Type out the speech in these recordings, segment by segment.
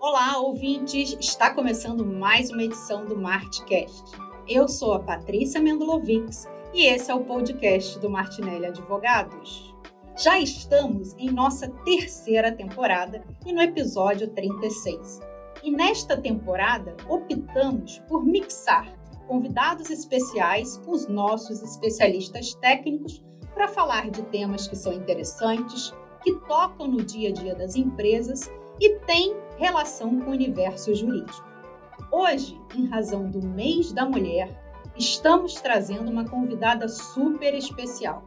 Olá, ouvintes! Está começando mais uma edição do Martcast. Eu sou a Patrícia Mendelovics e esse é o podcast do Martinelli Advogados. Já estamos em nossa terceira temporada e no episódio 36. E nesta temporada optamos por mixar convidados especiais com os nossos especialistas técnicos para falar de temas que são interessantes, que tocam no dia a dia das empresas e têm relação com o universo jurídico. Hoje, em razão do mês da mulher, estamos trazendo uma convidada super especial.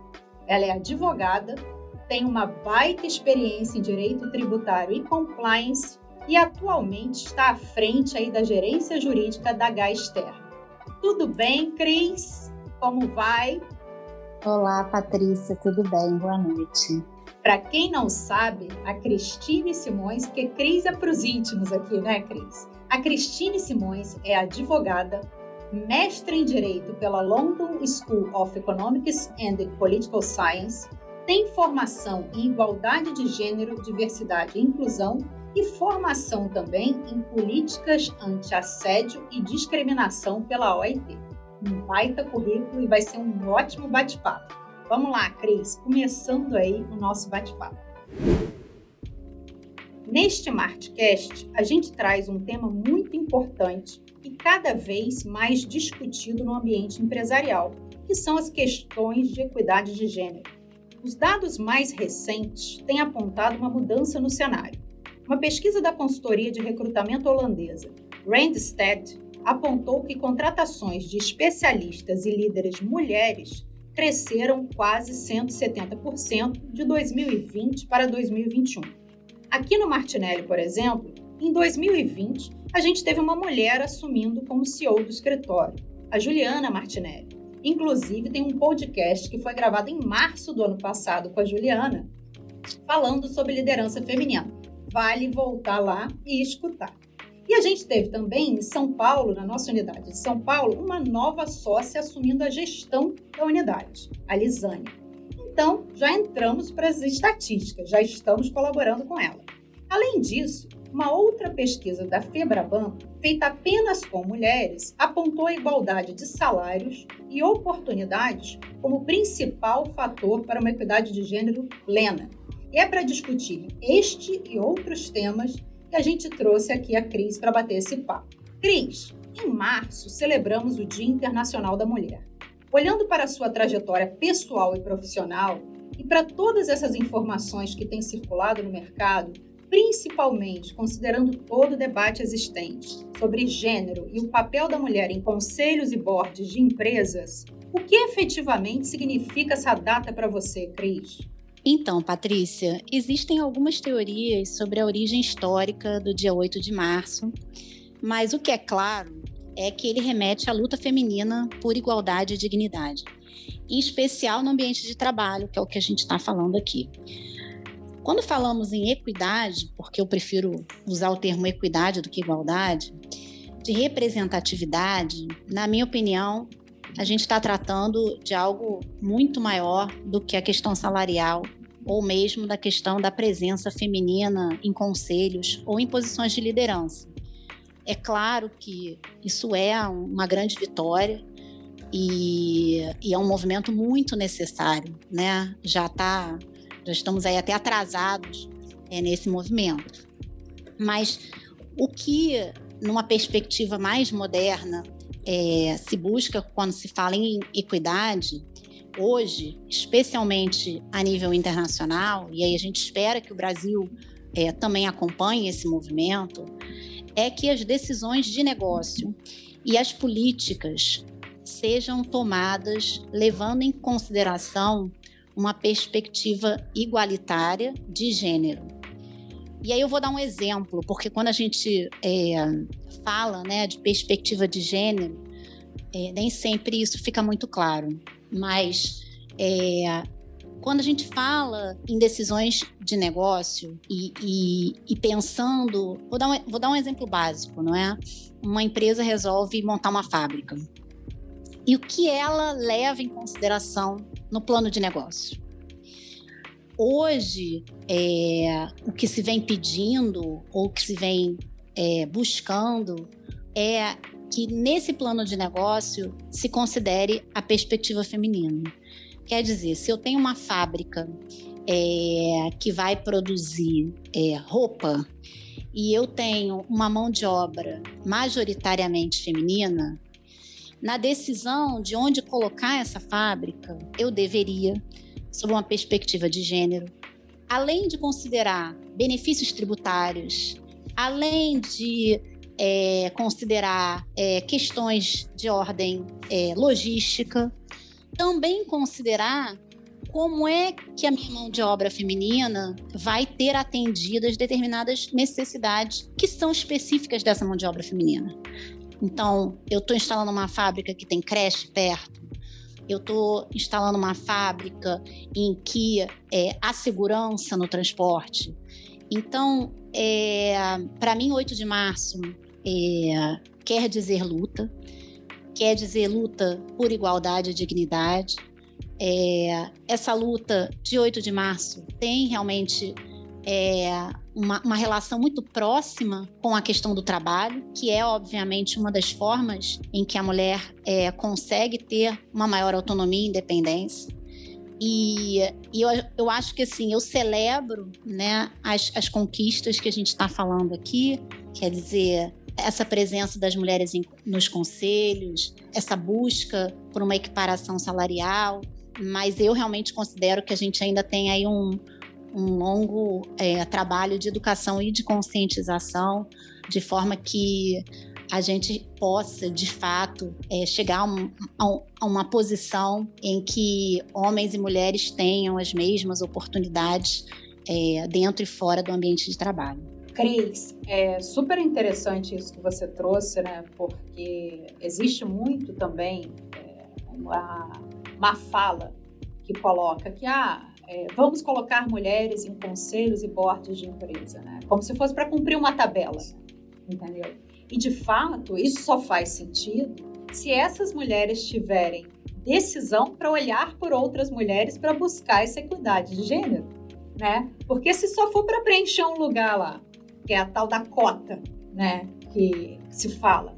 Ela é advogada, tem uma baita experiência em direito tributário e compliance e atualmente está à frente aí da gerência jurídica da Gaster. Tudo bem, Cris? Como vai? Olá, Patrícia, tudo bem? Boa noite. Para quem não sabe, a Cristine Simões, porque Cris é para os íntimos aqui, né, Cris? A Cristine Simões é advogada, mestre em Direito pela London School of Economics and Political Science, tem formação em Igualdade de Gênero, Diversidade e Inclusão e formação também em Políticas Anti-Assédio e Discriminação pela OIT. Um baita currículo e vai ser um ótimo bate-papo. Vamos lá, Cris, começando aí o nosso bate-papo. Neste Martcast, a gente traz um tema muito importante e cada vez mais discutido no ambiente empresarial, que são as questões de equidade de gênero. Os dados mais recentes têm apontado uma mudança no cenário. Uma pesquisa da consultoria de recrutamento holandesa, Randstad, apontou que contratações de especialistas e líderes mulheres cresceram quase 170% de 2020 para 2021. Aqui no Martinelli, por exemplo, em 2020, a gente teve uma mulher assumindo como CEO do escritório, a Juliana Martinelli. Inclusive, tem um podcast que foi gravado em março do ano passado com a Juliana, falando sobre liderança feminina. Vale voltar lá e escutar. E a gente teve também em São Paulo, na nossa unidade de São Paulo, uma nova sócia assumindo a gestão da unidade, a Lisânia. Então, já entramos para as estatísticas, já estamos colaborando com ela. Além disso, uma outra pesquisa da Febraban, feita apenas com mulheres, apontou a igualdade de salários e oportunidades como principal fator para uma equidade de gênero plena. E é para discutir este e outros temas que a gente trouxe aqui a Cris para bater esse papo. Cris, em março celebramos o Dia Internacional da Mulher. Olhando para a sua trajetória pessoal e profissional e para todas essas informações que têm circulado no mercado, principalmente considerando todo o debate existente sobre gênero e o papel da mulher em conselhos e boards de empresas, o que efetivamente significa essa data para você, Cris? Então, Patrícia, existem algumas teorias sobre a origem histórica do dia 8 de março, mas o que é claro é que ele remete à luta feminina por igualdade e dignidade, em especial no ambiente de trabalho, que é o que a gente está falando aqui. Quando falamos em equidade, porque eu prefiro usar o termo equidade do que igualdade, de representatividade, na minha opinião, a gente está tratando de algo muito maior do que a questão salarial ou mesmo da questão da presença feminina em conselhos ou em posições de liderança. É claro que isso é uma grande vitória e, e é um movimento muito necessário, né? Já tá, já estamos aí até atrasados é, nesse movimento. Mas o que, numa perspectiva mais moderna, é, se busca quando se fala em equidade, hoje, especialmente a nível internacional, e aí a gente espera que o Brasil é, também acompanhe esse movimento, é que as decisões de negócio e as políticas sejam tomadas levando em consideração uma perspectiva igualitária de gênero. E aí eu vou dar um exemplo, porque quando a gente é, fala né, de perspectiva de gênero, é, nem sempre isso fica muito claro. Mas é, quando a gente fala em decisões de negócio e, e, e pensando, vou dar, um, vou dar um exemplo básico, não é? Uma empresa resolve montar uma fábrica. E o que ela leva em consideração no plano de negócio? Hoje, é, o que se vem pedindo ou que se vem é, buscando é que nesse plano de negócio se considere a perspectiva feminina. Quer dizer, se eu tenho uma fábrica é, que vai produzir é, roupa e eu tenho uma mão de obra majoritariamente feminina, na decisão de onde colocar essa fábrica, eu deveria, sob uma perspectiva de gênero, além de considerar benefícios tributários, além de é, considerar é, questões de ordem é, logística, também considerar como é que a minha mão de obra feminina vai ter atendidas determinadas necessidades que são específicas dessa mão de obra feminina. Então, eu estou instalando uma fábrica que tem creche perto, eu estou instalando uma fábrica em que é, há segurança no transporte. Então, é, para mim, 8 de março é, quer dizer luta, quer dizer luta por igualdade e dignidade. É, essa luta de 8 de março tem realmente é, uma, uma, relação muito próxima com a questão do trabalho, que é, obviamente, uma das formas em que a mulher é, consegue ter uma maior autonomia e independência. E, e eu, eu acho que, assim, eu celebro né, as, as conquistas que a gente está falando aqui, quer dizer, essa presença das mulheres em, nos conselhos, essa busca por uma equiparação salarial, mas eu realmente considero que a gente ainda tem aí um, um longo é, trabalho de educação e de conscientização, de forma que a gente possa, de fato, é, chegar a, um, a, uma posição em que homens e mulheres tenham as mesmas oportunidades é, dentro e fora do ambiente de trabalho. Cris, é super interessante isso que você trouxe, né? Porque existe muito também é, uma, uma fala que coloca que ah, é, vamos colocar mulheres em conselhos e boards de empresa, né? Como se fosse para cumprir uma tabela, entendeu? E de fato, isso só faz sentido se essas mulheres tiverem decisão para olhar por outras mulheres para buscar essa equidade de gênero, né? Porque se só for para preencher um lugar lá, que é a tal da cota, né, que se fala,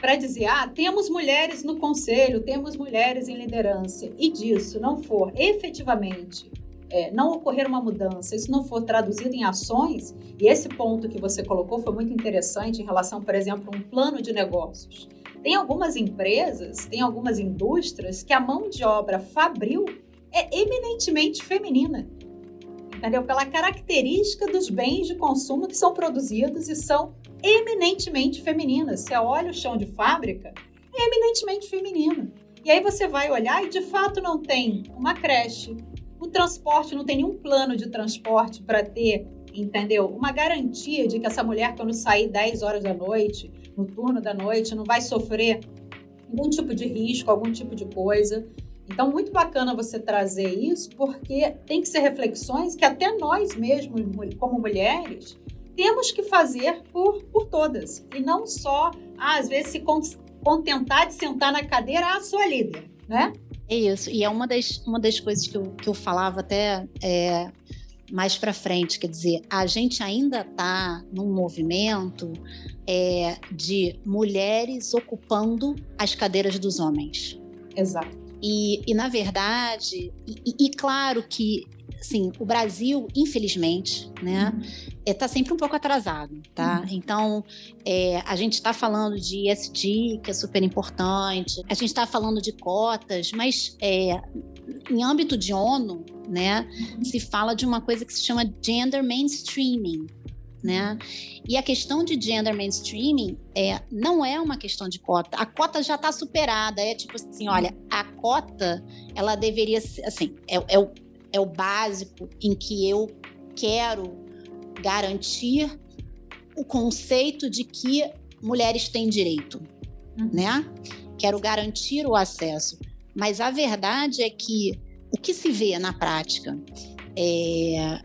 para dizer, ah, temos mulheres no conselho, temos mulheres em liderança, e disso não for efetivamente é, não ocorrer uma mudança, isso não for traduzido em ações, e esse ponto que você colocou foi muito interessante em relação, por exemplo, a um plano de negócios. Tem algumas empresas, tem algumas indústrias que a mão de obra fabril é eminentemente feminina. Entendeu? Pela característica dos bens de consumo que são produzidos e são eminentemente femininas. Você olha o chão de fábrica, é eminentemente feminino. E aí você vai olhar e de fato não tem uma creche, o transporte não tem nenhum plano de transporte para ter, entendeu? Uma garantia de que essa mulher, quando sair 10 horas da noite, no turno da noite, não vai sofrer algum tipo de risco, algum tipo de coisa. Então, muito bacana você trazer isso, porque tem que ser reflexões que até nós mesmos, como mulheres, temos que fazer por, por todas. E não só, ah, às vezes, se contentar de sentar na cadeira, ah, a líder, né? É isso. E é uma das, uma das coisas que eu, que eu falava até é, mais para frente. Quer dizer, a gente ainda está num movimento é, de mulheres ocupando as cadeiras dos homens. Exato. E, e na verdade, e, e claro que assim, o Brasil, infelizmente, né, está uhum. sempre um pouco atrasado, tá? Uhum. Então, é, a gente está falando de ESG, que é super importante, a gente está falando de cotas, mas é, em âmbito de ONU, né, uhum. se fala de uma coisa que se chama gender mainstreaming, né? E a questão de gender mainstreaming é, não é uma questão de cota. A cota já está superada. É tipo assim, olha, a cota ela deveria ser assim, é, é o é o básico em que eu quero garantir o conceito de que mulheres têm direito, uhum. né? Quero garantir o acesso. Mas a verdade é que o que se vê na prática é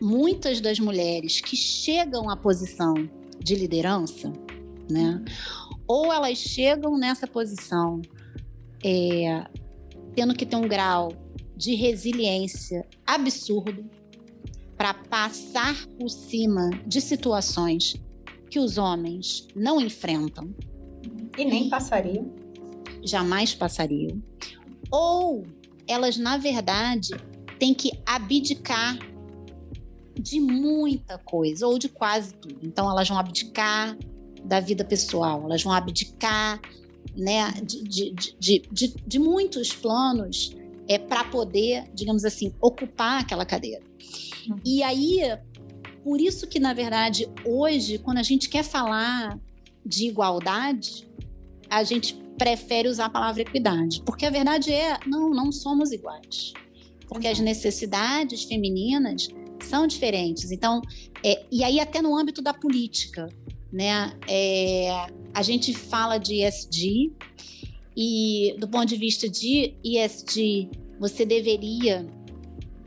muitas das mulheres que chegam à posição de liderança, né? Ou elas chegam nessa posição é, tendo que ter um grau de resiliência absurdo para passar por cima de situações que os homens não enfrentam. E nem passariam. Jamais passariam. Ou elas, na verdade, têm que abdicar de muita coisa, ou de quase tudo. Então, elas vão abdicar da vida pessoal, elas vão abdicar né, de, de, de, de muitos planos é, para poder, digamos assim, ocupar aquela cadeira. Uhum. E aí, por isso que, na verdade, hoje, quando a gente quer falar de igualdade, a gente prefere usar a palavra equidade, porque a verdade é, não, não somos iguais. Porque as necessidades femininas são diferentes. Então, é, e aí até no âmbito da política, né? É, a gente fala de ESG e do ponto de vista de ESG, você deveria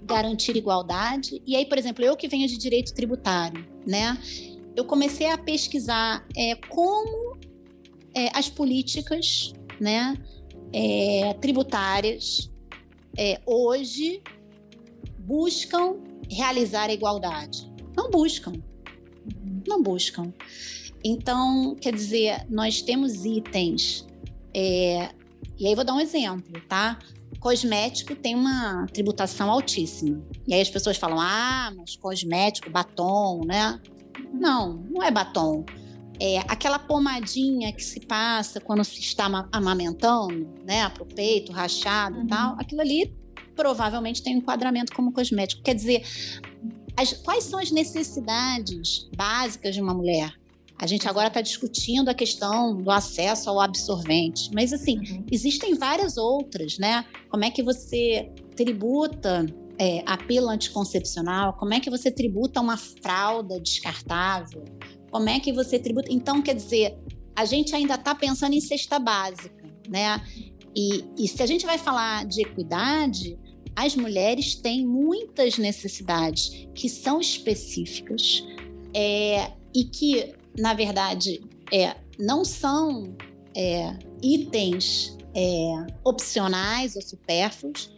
garantir igualdade. E aí, por exemplo, eu que venho de direito tributário, né? Eu comecei a pesquisar é, como é, as políticas, né, é, tributárias é, hoje buscam realizar a igualdade. Não buscam. Não buscam. Então, quer dizer, nós temos itens. É, e aí vou dar um exemplo, tá? Cosmético tem uma tributação altíssima. E aí as pessoas falam: ah, mas cosmético, batom, né? Não, não é batom. É aquela pomadinha que se passa quando se está amamentando, né? Para o peito, rachado e uhum. tal. Aquilo ali provavelmente tem um enquadramento como cosmético. Quer dizer, as, quais são as necessidades básicas de uma mulher? A gente agora está discutindo a questão do acesso ao absorvente, mas assim, uhum. existem várias outras, né? Como é que você tributa é, a pílula anticoncepcional? Como é que você tributa uma fralda descartável? Como é que você tributa? Então, quer dizer, a gente ainda está pensando em cesta básica, né? E, e se a gente vai falar de equidade, as mulheres têm muitas necessidades que são específicas é, e que, na verdade, é, não são é, itens é, opcionais ou supérfluos.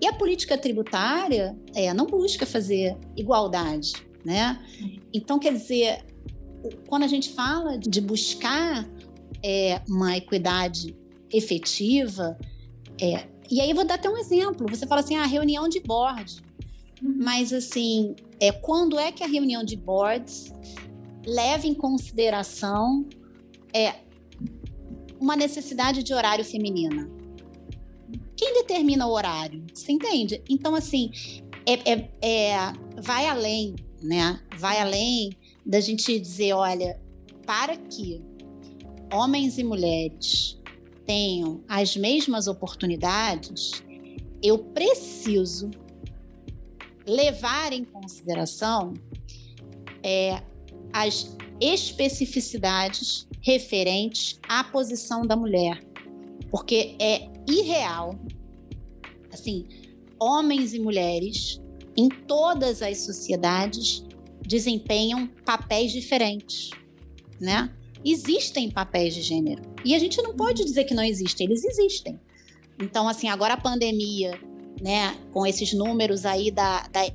E a política tributária é, não busca fazer igualdade, né? Então, quer dizer, quando a gente fala de buscar é, uma equidade efetiva, é, e aí vou dar até um exemplo. Você fala assim, a ah, reunião de board. Uhum. Mas assim, é, quando é que a reunião de boards leva em consideração é, uma necessidade de horário feminina? Quem determina o horário? Você entende? Então, assim, é, é, é, vai além, né? Vai além da gente dizer, olha, para que homens e mulheres tenham as mesmas oportunidades, eu preciso levar em consideração é, as especificidades referentes à posição da mulher, porque é irreal, assim, homens e mulheres em todas as sociedades desempenham papéis diferentes, né? existem papéis de gênero. E a gente não pode dizer que não existem, eles existem. Então, assim, agora a pandemia, né, com esses números aí da, da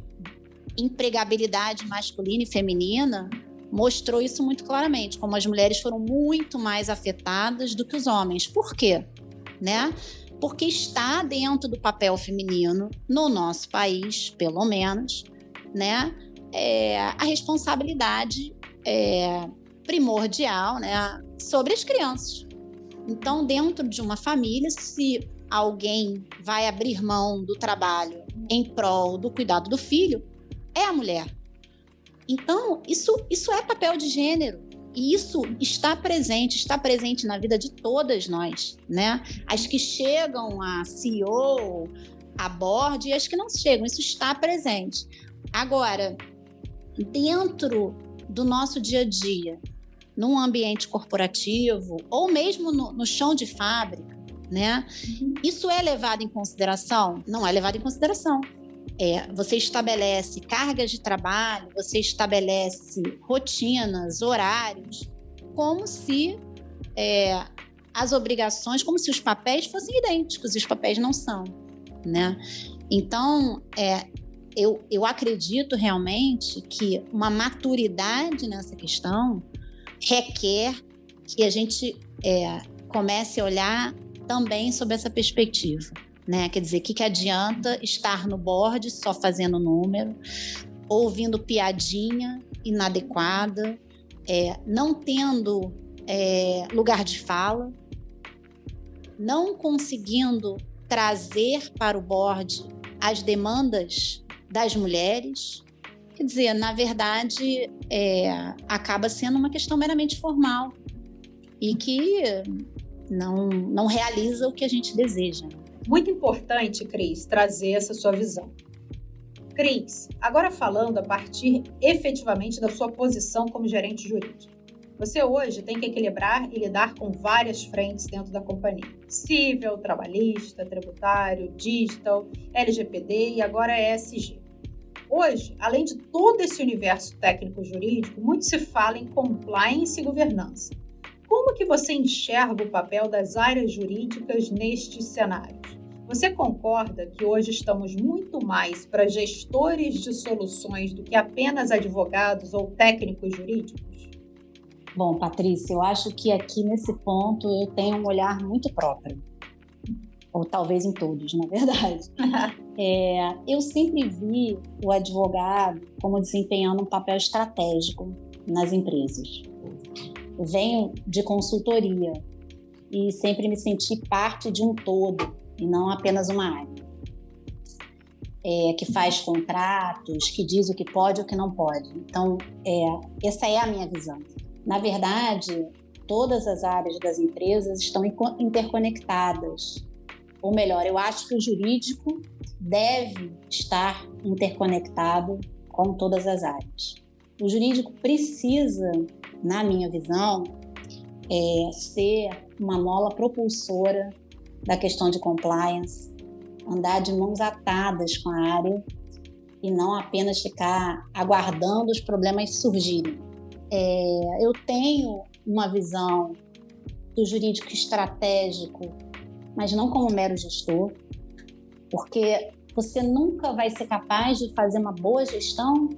empregabilidade masculina e feminina, mostrou isso muito claramente, como as mulheres foram muito mais afetadas do que os homens. Por quê? Né? Porque está dentro do papel feminino, no nosso país, pelo menos, né, é, a responsabilidade é, primordial né, sobre as crianças. Então, dentro de uma família, se alguém vai abrir mão do trabalho em prol do cuidado do filho, é a mulher. Então, isso, isso é papel de gênero. E isso está presente, está presente na vida de todas nós, né? As que chegam a CEO, a board e as que não chegam, isso está presente. Agora, dentro do nosso dia a dia, num ambiente corporativo ou mesmo no, no chão de fábrica, né? Uhum. Isso é levado em consideração? Não é levado em consideração. É, você estabelece cargas de trabalho, você estabelece rotinas, horários, como se é, as obrigações, como se os papéis fossem idênticos, e os papéis não são, né? Então, é, eu, eu acredito realmente que uma maturidade nessa questão requer que a gente é, comece a olhar também sob essa perspectiva. Né? Quer dizer, o que, que adianta estar no board só fazendo número, ouvindo piadinha inadequada, é, não tendo é, lugar de fala, não conseguindo trazer para o board as demandas das mulheres. Quer dizer, na verdade, é, acaba sendo uma questão meramente formal e que não, não realiza o que a gente deseja. Muito importante, Cris, trazer essa sua visão. Cris, agora falando a partir efetivamente da sua posição como gerente jurídico. Você hoje tem que equilibrar e lidar com várias frentes dentro da companhia: civil, trabalhista, tributário, digital, LGPD e agora ESG. Hoje, além de todo esse universo técnico-jurídico, muito se fala em compliance e governança. Como que você enxerga o papel das áreas jurídicas nestes cenários? Você concorda que hoje estamos muito mais para gestores de soluções do que apenas advogados ou técnicos jurídicos? Bom, Patrícia, eu acho que aqui nesse ponto eu tenho um olhar muito próprio. Ou talvez em todos, na verdade. é, eu sempre vi o advogado como desempenhando um papel estratégico nas empresas. Venho de consultoria e sempre me senti parte de um todo e não apenas uma área. É, que faz contratos, que diz o que pode e o que não pode. Então, é, essa é a minha visão. Na verdade, todas as áreas das empresas estão interconectadas. Ou melhor, eu acho que o jurídico deve estar interconectado com todas as áreas. O jurídico precisa, na minha visão, é, ser uma mola propulsora da questão de compliance, andar de mãos atadas com a área e não apenas ficar aguardando os problemas surgirem. É, eu tenho uma visão do jurídico estratégico, mas não como mero gestor, porque você nunca vai ser capaz de fazer uma boa gestão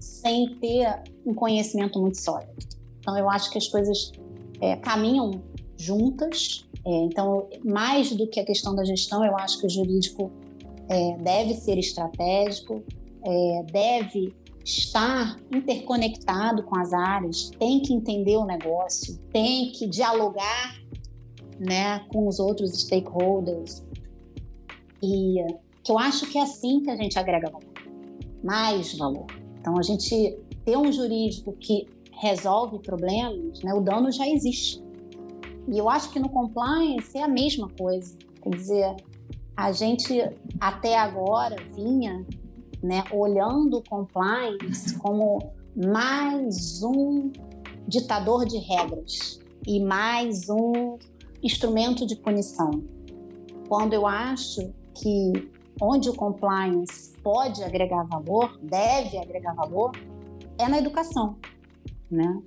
sem ter um conhecimento muito sólido. Então, eu acho que as coisas é, caminham juntas é, então, mais do que a questão da gestão, eu acho que o jurídico é, deve ser estratégico, é, deve estar interconectado com as áreas, tem que entender o negócio, tem que dialogar né, com os outros stakeholders. E que eu acho que é assim que a gente agrega valor, mais valor. Então, a gente ter um jurídico que resolve problemas, né, o dano já existe. E eu acho que no compliance é a mesma coisa. Quer dizer, a gente até agora vinha né, olhando o compliance como mais um ditador de regras e mais um instrumento de punição. Quando eu acho que onde o compliance pode agregar valor, deve agregar valor, é na educação, né?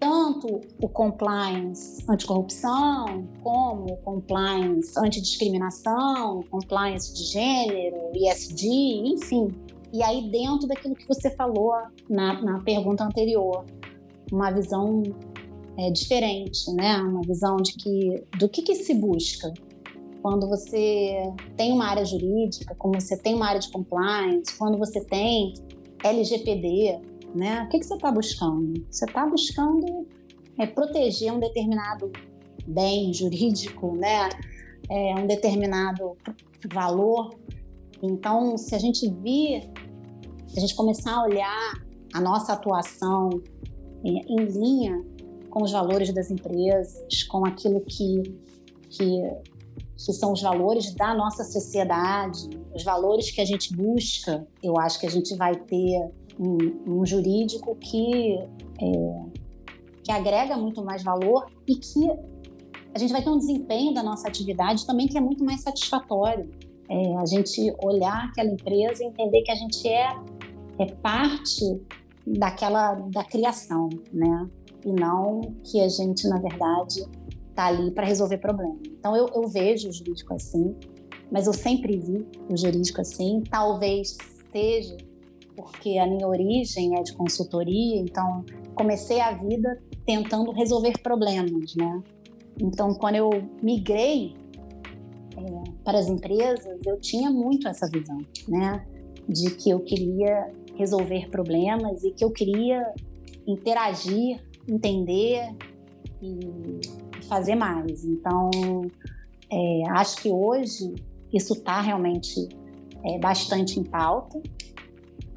tanto o compliance anticorrupção, como o compliance antidiscriminação, compliance de gênero, ISD, enfim. E aí, dentro daquilo que você falou na, na pergunta anterior, uma visão é, diferente, né? Uma visão de que do que, que se busca quando você tem uma área jurídica, como você tem uma área de compliance, quando você tem LGPD, né? O que, que você está buscando? Você está buscando é, proteger um determinado bem jurídico, né? É, um determinado valor. Então, se a gente vir, se a gente começar a olhar a nossa atuação é, em linha com os valores das empresas, com aquilo que, que, que são os valores da nossa sociedade, os valores que a gente busca, eu acho que a gente vai ter um, um jurídico que, é, que agrega muito mais valor e que a gente vai ter um desempenho da nossa atividade também que é muito mais satisfatório. É, a gente olhar aquela empresa e entender que a gente é, é parte daquela da criação, né? E não que a gente, na verdade, está ali para resolver problemas. Então, eu, eu vejo o jurídico assim, mas eu sempre vi o jurídico assim. Talvez seja porque a minha origem é de consultoria, então comecei a vida tentando resolver problemas, né? Então, quando eu migrei é, para as empresas, eu tinha muito essa visão, né? De que eu queria resolver problemas e que eu queria interagir, entender e fazer mais. Então, é, acho que hoje isso está realmente é, bastante em pauta,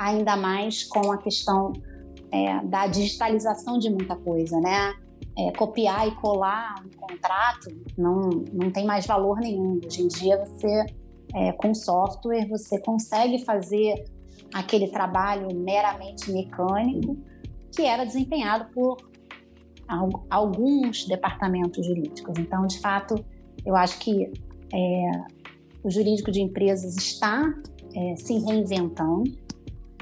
ainda mais com a questão é, da digitalização de muita coisa, né? É, copiar e colar um contrato não, não tem mais valor nenhum. Hoje em dia, você, é, com software, você consegue fazer aquele trabalho meramente mecânico que era desempenhado por alguns departamentos jurídicos. Então, de fato, eu acho que é, o jurídico de empresas está é, se reinventando,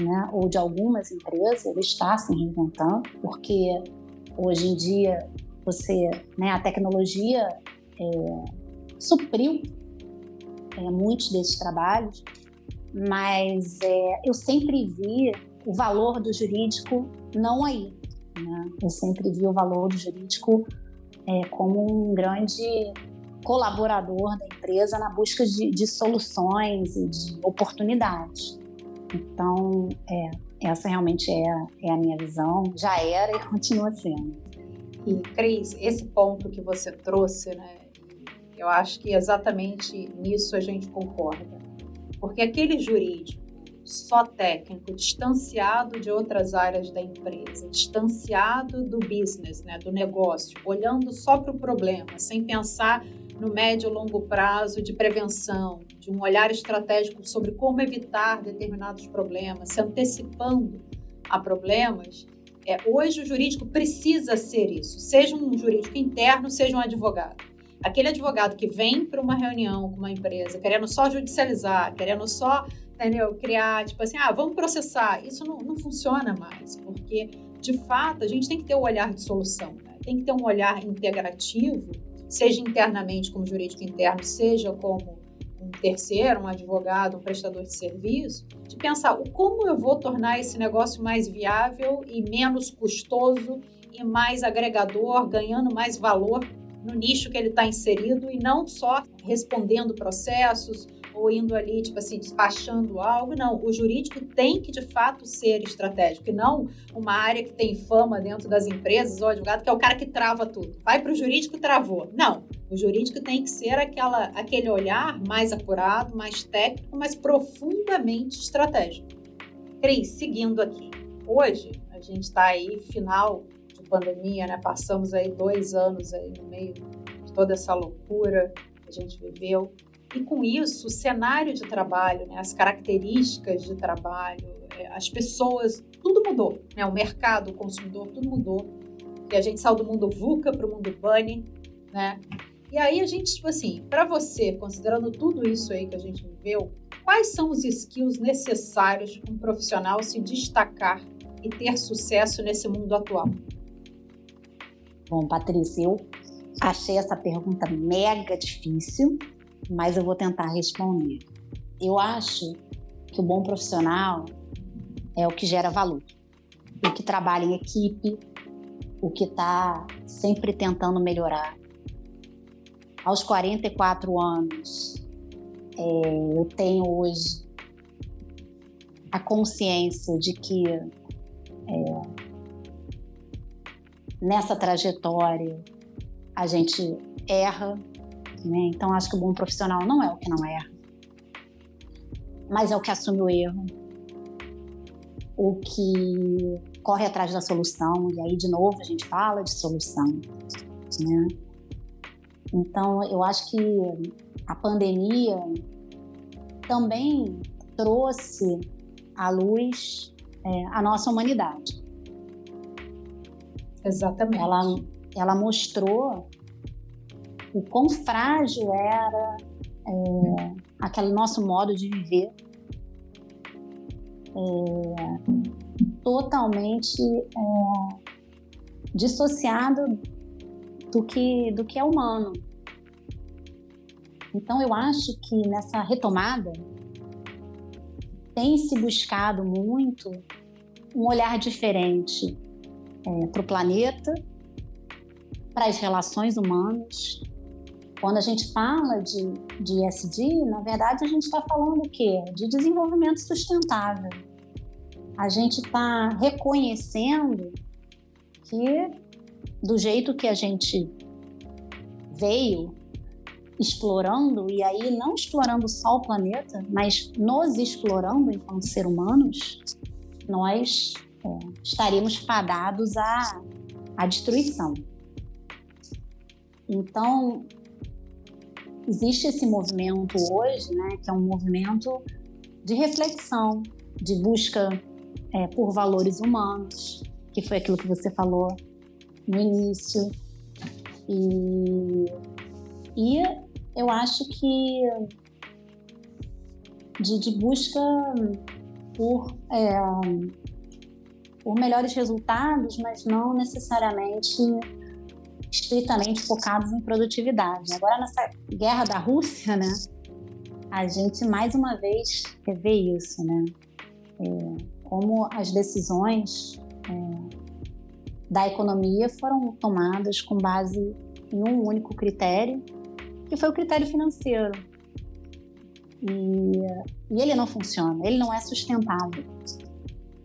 né? ou de algumas empresas, ele está se reinventando, porque hoje em dia você, né, a tecnologia é, supriu é, muitos desses trabalhos, mas é, eu sempre vi o valor do jurídico não aí. Né? Eu sempre vi o valor do jurídico é, como um grande colaborador da empresa na busca de, de soluções e de oportunidades. Então, é, essa realmente é, é a minha visão, já era e continua sendo. E, Cris, esse ponto que você trouxe, né, eu acho que exatamente nisso a gente concorda. Porque aquele jurídico só técnico, distanciado de outras áreas da empresa, distanciado do business, né, do negócio, olhando só para o problema, sem pensar no médio e longo prazo de prevenção, de um olhar estratégico sobre como evitar determinados problemas, se antecipando a problemas, é, hoje o jurídico precisa ser isso, seja um jurídico interno, seja um advogado. Aquele advogado que vem para uma reunião com uma empresa querendo só judicializar, querendo só entendeu, criar, tipo assim, ah, vamos processar, isso não, não funciona mais, porque de fato a gente tem que ter o um olhar de solução, né? tem que ter um olhar integrativo seja internamente como jurídico interno, seja como terceiro, um advogado, um prestador de serviço, de pensar como eu vou tornar esse negócio mais viável e menos custoso e mais agregador, ganhando mais valor no nicho que ele está inserido e não só respondendo processos ou indo ali, tipo assim, despachando algo. Não, o jurídico tem que de fato ser estratégico e não uma área que tem fama dentro das empresas, ou advogado, que é o cara que trava tudo. Vai para o jurídico travou. Não, o jurídico tem que ser aquela, aquele olhar mais apurado, mais técnico, mas profundamente estratégico. Cris, seguindo aqui. Hoje, a gente está aí, final de pandemia, né? Passamos aí dois anos aí no meio de toda essa loucura que a gente viveu. E com isso, o cenário de trabalho, né, as características de trabalho, é, as pessoas, tudo mudou. Né? O mercado, o consumidor, tudo mudou. E a gente saiu do mundo VUCA para o mundo BUNNY, né? E aí a gente, tipo assim, para você, considerando tudo isso aí que a gente viveu, quais são os skills necessários para um profissional se destacar e ter sucesso nesse mundo atual? Bom, Patrícia, eu achei essa pergunta mega difícil, mas eu vou tentar responder. Eu acho que o bom profissional é o que gera valor, o que trabalha em equipe, o que está sempre tentando melhorar. Aos 44 anos, é, eu tenho hoje a consciência de que é, nessa trajetória a gente erra, né? Então, acho que o bom profissional não é o que não erra, mas é o que assume o erro, o que corre atrás da solução, e aí, de novo, a gente fala de solução. Né? Então, eu acho que a pandemia também trouxe à luz é, a nossa humanidade. Exatamente. Ela, ela mostrou o quão frágil era é, aquele nosso modo de viver, é, totalmente é, dissociado do que, do que é humano. Então, eu acho que nessa retomada tem se buscado muito um olhar diferente é, para o planeta para as relações humanas. Quando a gente fala de, de ESG, na verdade a gente está falando o quê? De desenvolvimento sustentável. A gente está reconhecendo que do jeito que a gente veio explorando, e aí não explorando só o planeta, mas nos explorando enquanto ser humanos, nós é, estaríamos fadados à, à destruição. Então, existe esse movimento hoje, né, que é um movimento de reflexão, de busca é, por valores humanos, que foi aquilo que você falou no início. E, e eu acho que de, de busca por, é, por melhores resultados, mas não necessariamente estritamente focados em produtividade. Agora, nessa guerra da Rússia, né, a gente mais uma vez vê isso, né? É, como as decisões é, da economia foram tomadas com base em um único critério, que foi o critério financeiro. E, e ele não funciona, ele não é sustentável.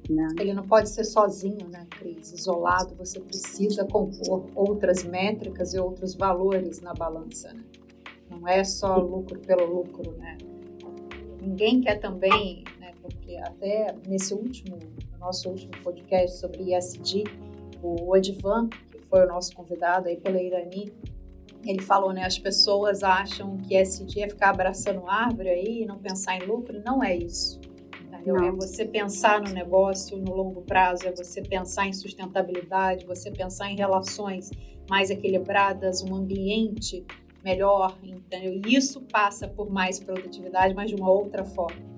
Né? Ele não pode ser sozinho, né, Cris? Isolado, você precisa compor outras métricas e outros valores na balança, né? Não é só lucro pelo lucro, né? Ninguém quer também, né, porque até nesse último, no nosso último podcast sobre ISD, o Edvan, que foi o nosso convidado aí pela Irani, ele falou, né, as pessoas acham que SD é ficar abraçando árvore aí e não pensar em lucro, não é isso. Entendeu? É você pensar no negócio no longo prazo, é você pensar em sustentabilidade, você pensar em relações mais equilibradas, um ambiente melhor, entendeu? E isso passa por mais produtividade, mas de uma outra forma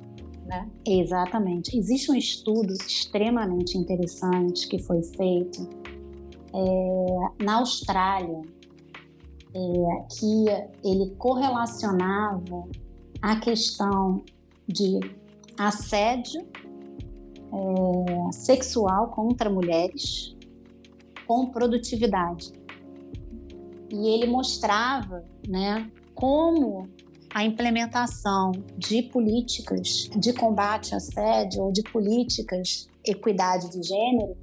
né? Exatamente. Existe um estudo extremamente interessante que foi feito é, na Austrália, é, que ele correlacionava a questão de assédio é, sexual contra mulheres com produtividade. E ele mostrava né, como a implementação de políticas de combate à assédio ou de políticas equidade de gênero,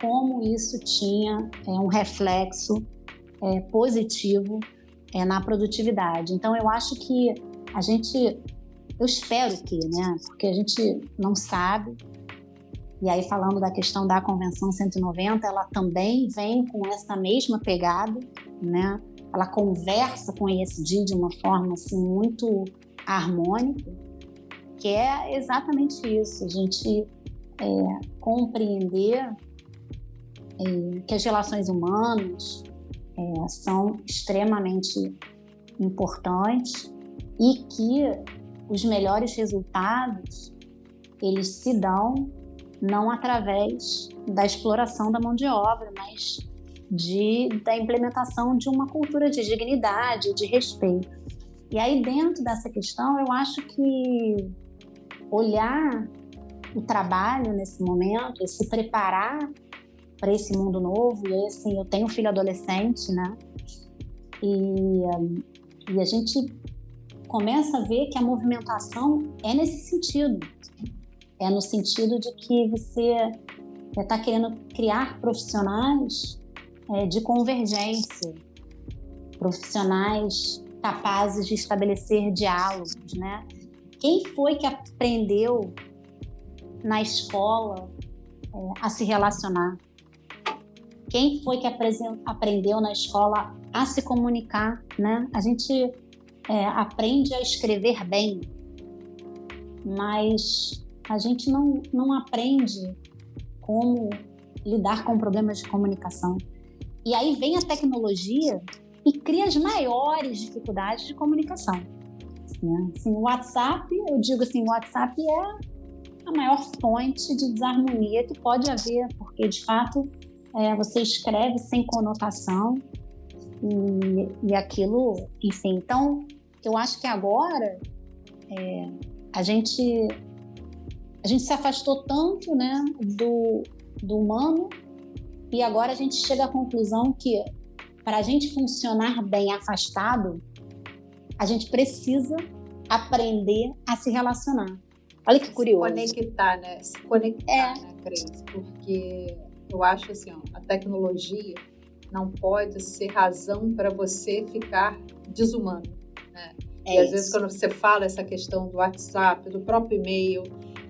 como isso tinha é, um reflexo é, positivo é, na produtividade. Então, eu acho que a gente, eu espero que, né, porque a gente não sabe, e aí falando da questão da Convenção 190, ela também vem com essa mesma pegada, né, ela conversa com o ESG de uma forma assim muito harmônica, que é exatamente isso, a gente é, compreender é, que as relações humanas é, são extremamente importantes e que os melhores resultados eles se dão não através da exploração da mão de obra, mas de, da implementação de uma cultura de dignidade, de respeito. E aí, dentro dessa questão, eu acho que olhar o trabalho nesse momento se preparar para esse mundo novo, e assim, eu tenho um filho adolescente, né? E, e a gente começa a ver que a movimentação é nesse sentido. É no sentido de que você está querendo criar profissionais é, de convergência, profissionais capazes de estabelecer diálogos, né? Quem foi que aprendeu na escola é, a se relacionar? Quem foi que aprendeu na escola a se comunicar, né? A gente é, aprende a escrever bem, mas a gente não, não aprende como lidar com problemas de comunicação. E aí vem a tecnologia e cria as maiores dificuldades de comunicação. Né? Assim, o WhatsApp, eu digo assim, o WhatsApp é a maior fonte de desarmonia que pode haver, porque de fato é, você escreve sem conotação e, e aquilo, enfim. Então, eu acho que agora é, a gente a gente se afastou tanto, né, do, do humano e agora a gente chega à conclusão que para a gente funcionar bem afastado, a gente precisa aprender a se relacionar. Olha que curioso. Se conectar, né? Se conectar, é. né, Cris? Porque eu acho assim, ó, a tecnologia não pode ser razão para você ficar desumano, né? É e às vezes quando você fala essa questão do WhatsApp, do próprio e-mail,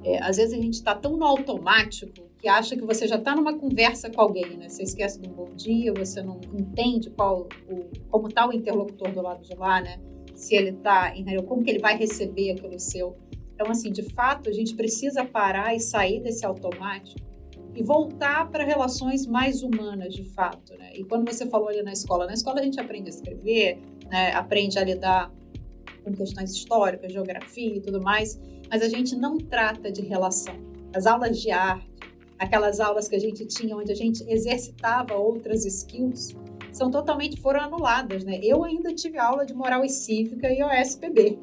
é, às vezes a gente está tão no automático que acha que você já está numa conversa com alguém, né? Você esquece do bom dia, você não entende qual o, como está o interlocutor do lado de lá, né? Se ele está, como que ele vai receber aquilo seu. Então, assim, de fato, a gente precisa parar e sair desse automático e voltar para relações mais humanas, de fato, né? E quando você falou ali na escola, na escola a gente aprende a escrever, né? Aprende a lidar com questões históricas, geografia e tudo mais, mas a gente não trata de relação. As aulas de arte, aquelas aulas que a gente tinha onde a gente exercitava outras skills, são totalmente foram anuladas, né? Eu ainda tive aula de moral e cívica e OSPB,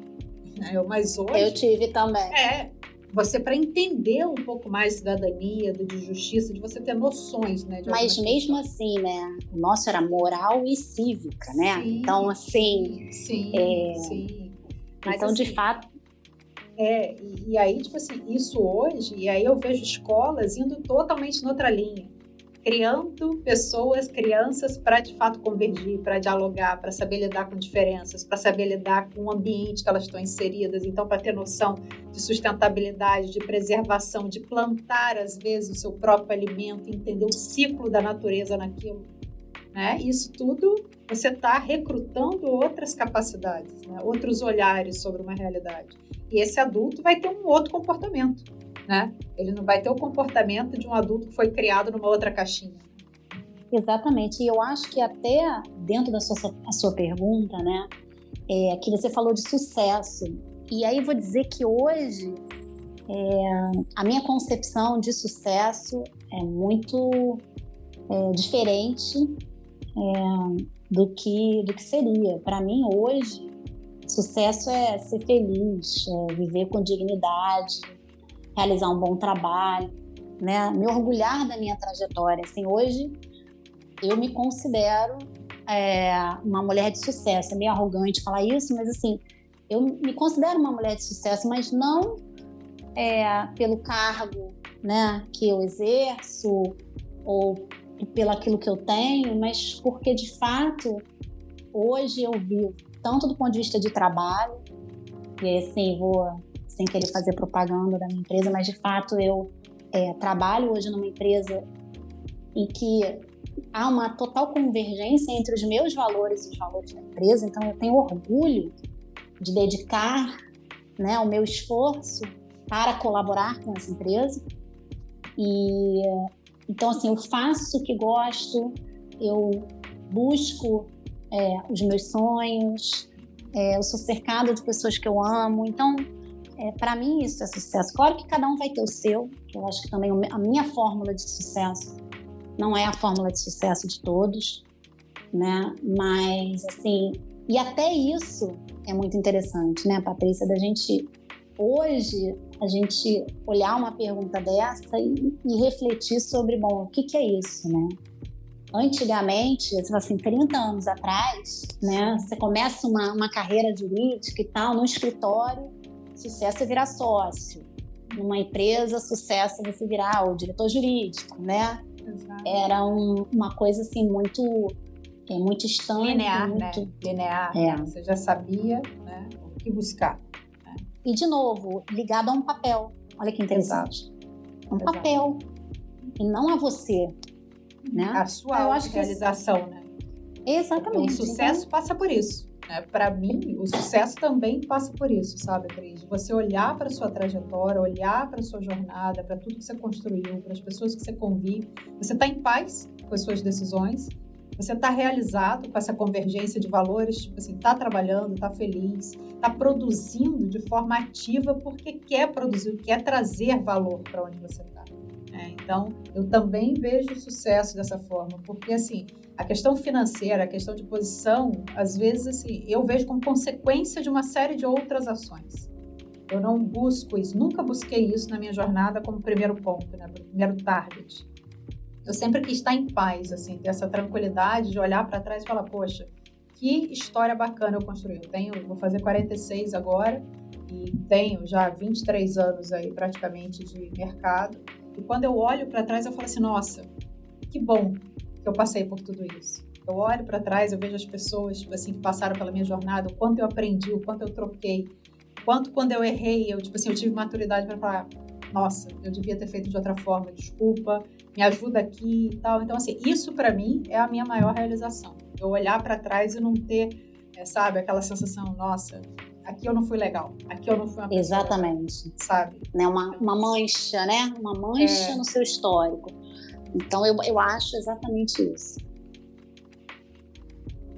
né? Mas hoje... Eu tive também. É, você para entender um pouco mais de cidadania, de justiça, de você ter noções, né? Mas mesmo assim, né? O nosso era moral e cívica, né? Sim, então, assim... Sim, é... sim. Mas, então, assim, de fato... É, e, e aí, tipo assim, isso hoje, e aí eu vejo escolas indo totalmente noutra linha criando pessoas, crianças para de fato convergir, para dialogar, para saber lidar com diferenças, para saber lidar com o ambiente que elas estão inseridas, então para ter noção de sustentabilidade, de preservação, de plantar às vezes o seu próprio alimento, entender o ciclo da natureza naquilo. Né? Isso tudo você está recrutando outras capacidades, né? outros olhares sobre uma realidade. E esse adulto vai ter um outro comportamento né? Ele não vai ter o comportamento de um adulto que foi criado numa outra caixinha. Exatamente. E eu acho que até dentro da sua, sua pergunta, né, é, que você falou de sucesso. E aí vou dizer que hoje é, a minha concepção de sucesso é muito é, diferente é, do que do que seria. Para mim hoje, sucesso é ser feliz, é viver com dignidade, realizar um bom trabalho, né? Me orgulhar da minha trajetória. Assim, hoje eu me considero é, uma mulher de sucesso. É meio arrogante falar isso, mas assim, eu me considero uma mulher de sucesso, mas não é, pelo cargo, né, que eu exerço ou pelo aquilo que eu tenho, mas porque de fato hoje eu vivo tanto do ponto de vista de trabalho, e assim vou sem querer fazer propaganda da minha empresa, mas de fato eu é, trabalho hoje numa empresa em que há uma total convergência entre os meus valores e os valores da empresa, então eu tenho orgulho de dedicar né, o meu esforço para colaborar com essa empresa. E então, assim, eu faço o que gosto, eu busco é, os meus sonhos, é, eu sou cercada de pessoas que eu amo. Então, é, para mim, isso é sucesso. Claro que cada um vai ter o seu, eu acho que também a minha fórmula de sucesso não é a fórmula de sucesso de todos, né? Mas, assim, e até isso é muito interessante, né, Patrícia, da gente hoje a gente olhar uma pergunta dessa e, e refletir sobre, bom, o que, que é isso, né? Antigamente, assim, 30 anos atrás, né, você começa uma, uma carreira jurídica e tal, no escritório, sucesso é virar sócio. Numa empresa, sucesso é você virar o diretor jurídico, né? Exato. Era um, uma coisa assim muito é muito estranha. Linear, muito... né? Linear. É. Você já sabia né, o que buscar. Né? E, de novo, ligado a um papel. Olha que interessante. Exato. Um Exato. papel. E não a você. Né? A sua acho realização, né? Exatamente. O sucesso então... passa por isso. Né? Para mim, o sucesso também passa por isso, sabe, Cris? Você olhar para sua trajetória, olhar para sua jornada, para tudo que você construiu, para as pessoas que você convive. Você está em paz com as suas decisões. Você está realizado com essa convergência de valores, tipo assim, está trabalhando, está feliz, está produzindo de forma ativa porque quer produzir, quer trazer valor para onde você está. É, então, eu também vejo o sucesso dessa forma, porque assim, a questão financeira, a questão de posição, às vezes assim, eu vejo como consequência de uma série de outras ações. Eu não busco isso, nunca busquei isso na minha jornada como primeiro ponto, né, primeiro target. eu sempre quis estar em paz, assim, ter essa tranquilidade de olhar para trás e falar, poxa, que história bacana eu construí. Eu tenho, vou fazer 46 agora e tenho já 23 anos aí praticamente de mercado. E quando eu olho para trás, eu falo assim, nossa, que bom que eu passei por tudo isso. Eu olho para trás, eu vejo as pessoas tipo assim que passaram pela minha jornada, o quanto eu aprendi, o quanto eu troquei, o quanto quando eu errei, eu tipo assim, eu tive maturidade para falar, nossa, eu devia ter feito de outra forma, desculpa, me ajuda aqui e tal. Então, assim, isso para mim é a minha maior realização. Eu olhar para trás e não ter, é, sabe, aquela sensação, nossa, aqui eu não fui legal, aqui eu não fui uma pessoa, Exatamente. sabe? Né, uma, uma mancha, né? Uma mancha é. no seu histórico. Então, eu, eu acho exatamente isso.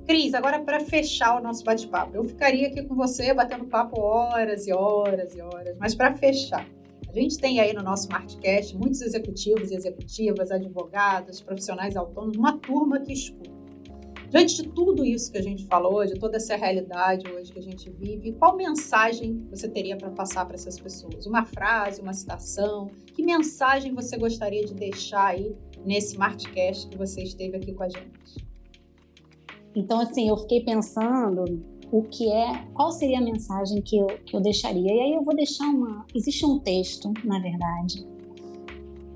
Cris, agora para fechar o nosso bate-papo, eu ficaria aqui com você batendo papo horas e horas e horas, mas para fechar, a gente tem aí no nosso Martcast muitos executivos e executivas, advogados, profissionais autônomos, uma turma que escuta. Diante de tudo isso que a gente falou, de toda essa realidade hoje que a gente vive, qual mensagem você teria para passar para essas pessoas? Uma frase, uma citação? Que mensagem você gostaria de deixar aí nesse Martcast que você esteve aqui com a gente? Então, assim, eu fiquei pensando o que é, qual seria a mensagem que eu, que eu deixaria. E aí eu vou deixar uma. Existe um texto, na verdade,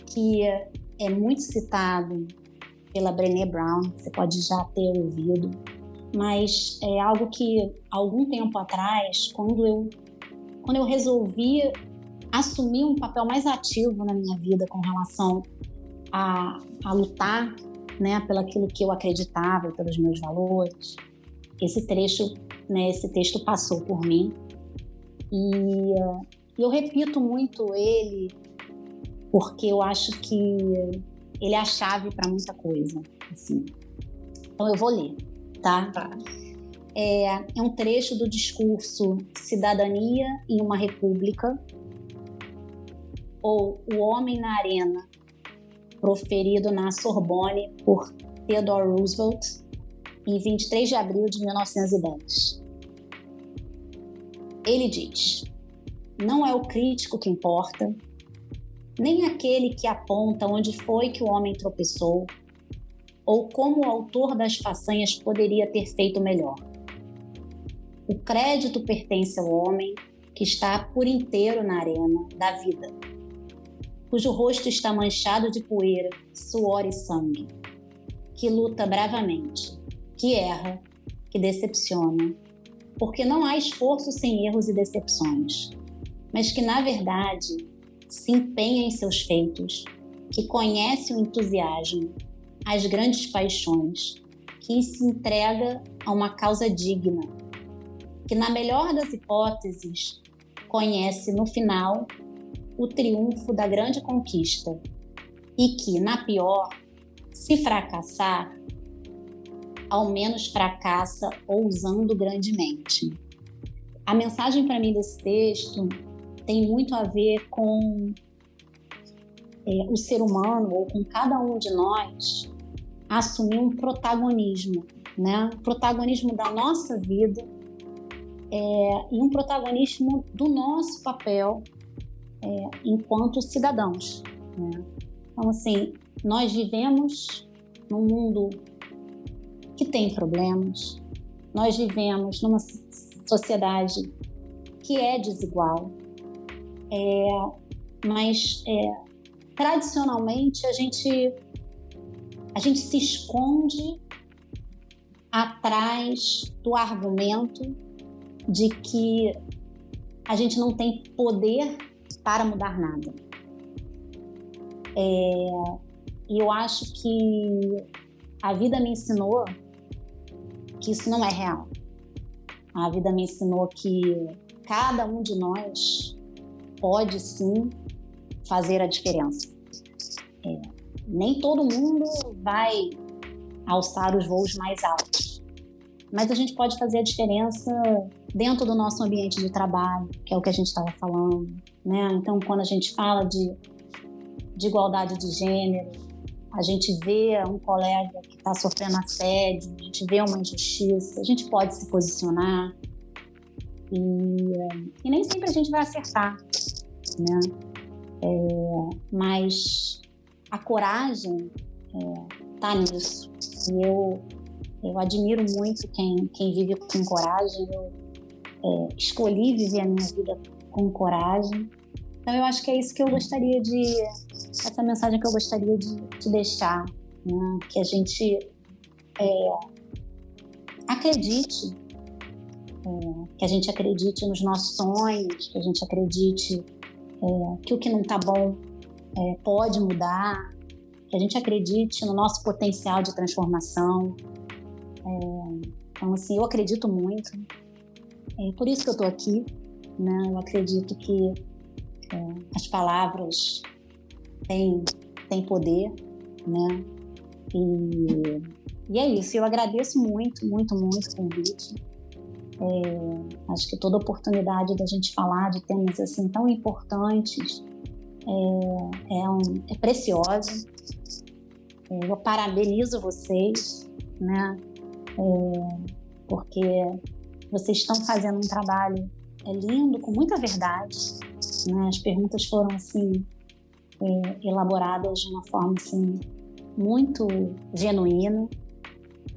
que é, muito citado pela Brené Brown, você pode já ter ouvido, mas é algo que algum tempo atrás, quando eu quando eu resolvi assumir um papel mais ativo na minha vida com relação a, a lutar, né, pelo aquilo que eu acreditava, pelos meus valores, esse trecho né, esse texto passou por mim. E uh, eu repito muito ele porque eu acho que ele é a chave para muita coisa. Assim. Então eu vou ler, tá? tá. É, é um trecho do discurso Cidadania em uma República, ou O Homem na Arena, proferido na Sorbonne por Theodore Roosevelt, em 23 de abril de 1910. Ele diz: Não é o crítico que importa, nem aquele que aponta onde foi que o homem tropeçou, ou como o autor das façanhas poderia ter feito melhor. O crédito pertence ao homem que está por inteiro na arena da vida, cujo rosto está manchado de poeira, suor e sangue, que luta bravamente, que erra, que decepciona, porque não há esforço sem erros e decepções, mas que, na verdade, se empenha em seus feitos, que conhece o entusiasmo, as grandes paixões, que se entrega a uma causa digna, que, na melhor das hipóteses, conhece no final o triunfo da grande conquista e que, na pior, se fracassar, ao menos fracassa ousando grandemente. A mensagem para mim desse texto tem muito a ver com é, o ser humano ou com cada um de nós assumir um protagonismo, né? Protagonismo da nossa vida é, e um protagonismo do nosso papel é, enquanto cidadãos. Né? Então, assim, nós vivemos num mundo que tem problemas. Nós vivemos numa sociedade que é desigual, é, mas é, tradicionalmente a gente a gente se esconde atrás do argumento de que a gente não tem poder para mudar nada. É, e eu acho que a vida me ensinou que isso não é real. A vida me ensinou que cada um de nós pode sim fazer a diferença. É, nem todo mundo vai alçar os voos mais altos, mas a gente pode fazer a diferença dentro do nosso ambiente de trabalho, que é o que a gente estava falando, né? Então, quando a gente fala de, de igualdade de gênero, a gente vê um colega que está sofrendo assédio, a gente vê uma injustiça, a gente pode se posicionar e, e nem sempre a gente vai acertar, né? É, mas a coragem é, tá nisso. E eu, eu admiro muito quem, quem vive com coragem. Eu é, escolhi viver a minha vida com coragem. Então eu acho que é isso que eu gostaria de, essa mensagem que eu gostaria de, de deixar, né? que a gente é, acredite, é, que a gente acredite nos nossos sonhos, que a gente acredite é, que o que não está bom é, pode mudar, que a gente acredite no nosso potencial de transformação. É, então, assim, eu acredito muito. É por isso que eu estou aqui. Né? Eu acredito que é, as palavras têm, têm poder, né? E, e é isso. Eu agradeço muito, muito, muito o convite. É, acho que toda oportunidade da gente falar de temas assim tão importantes é, é, um, é preciosa. É, eu parabenizo vocês, né? É, porque vocês estão fazendo um trabalho é lindo, com muita verdade. Né? As perguntas foram assim é, elaboradas de uma forma assim muito genuína.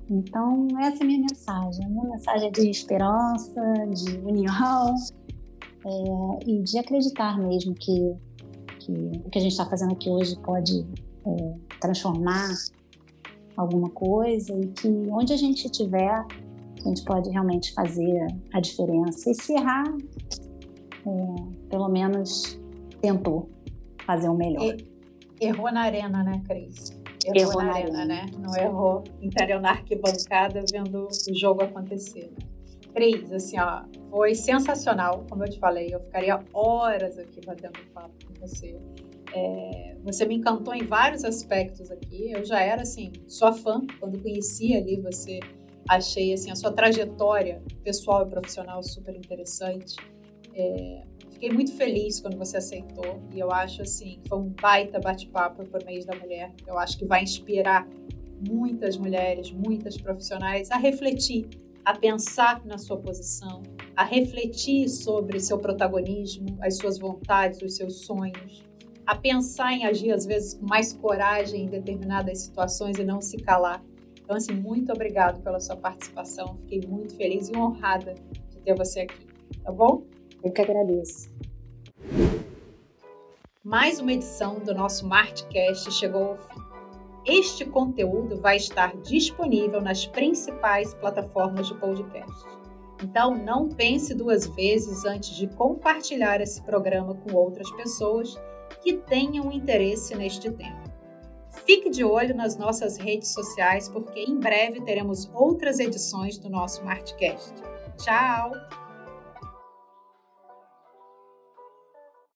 Então essa é a minha mensagem, a minha mensagem é de esperança, de união é, e de acreditar mesmo que que o que a gente está fazendo aqui hoje pode é, transformar alguma coisa e que onde a gente estiver, a gente pode realmente fazer a diferença. E se errar, é, pelo menos tentou fazer o melhor. Errou na arena, né, Cris? Errou, errou na, na arena, arena, né? Não errou em na arquibancada vendo o jogo acontecer. Cris, assim, ó, foi sensacional, como eu te falei. Eu ficaria horas aqui batendo papo com você. É, você me encantou em vários aspectos aqui. Eu já era, assim, sua fã. Quando conheci ali você, achei, assim, a sua trajetória pessoal e profissional super interessante. É, fiquei muito feliz quando você aceitou. E eu acho, assim, foi um baita bate-papo por mês da mulher. Eu acho que vai inspirar muitas mulheres, muitas profissionais a refletir a pensar na sua posição, a refletir sobre seu protagonismo, as suas vontades, os seus sonhos, a pensar em agir às vezes com mais coragem em determinadas situações e não se calar. Então, assim, muito obrigado pela sua participação. Fiquei muito feliz e honrada de ter você aqui, tá bom? Eu que agradeço. Mais uma edição do nosso Martcast chegou ao fim. Este conteúdo vai estar disponível nas principais plataformas de podcast. Então, não pense duas vezes antes de compartilhar esse programa com outras pessoas que tenham interesse neste tema. Fique de olho nas nossas redes sociais, porque em breve teremos outras edições do nosso Martcast. Tchau!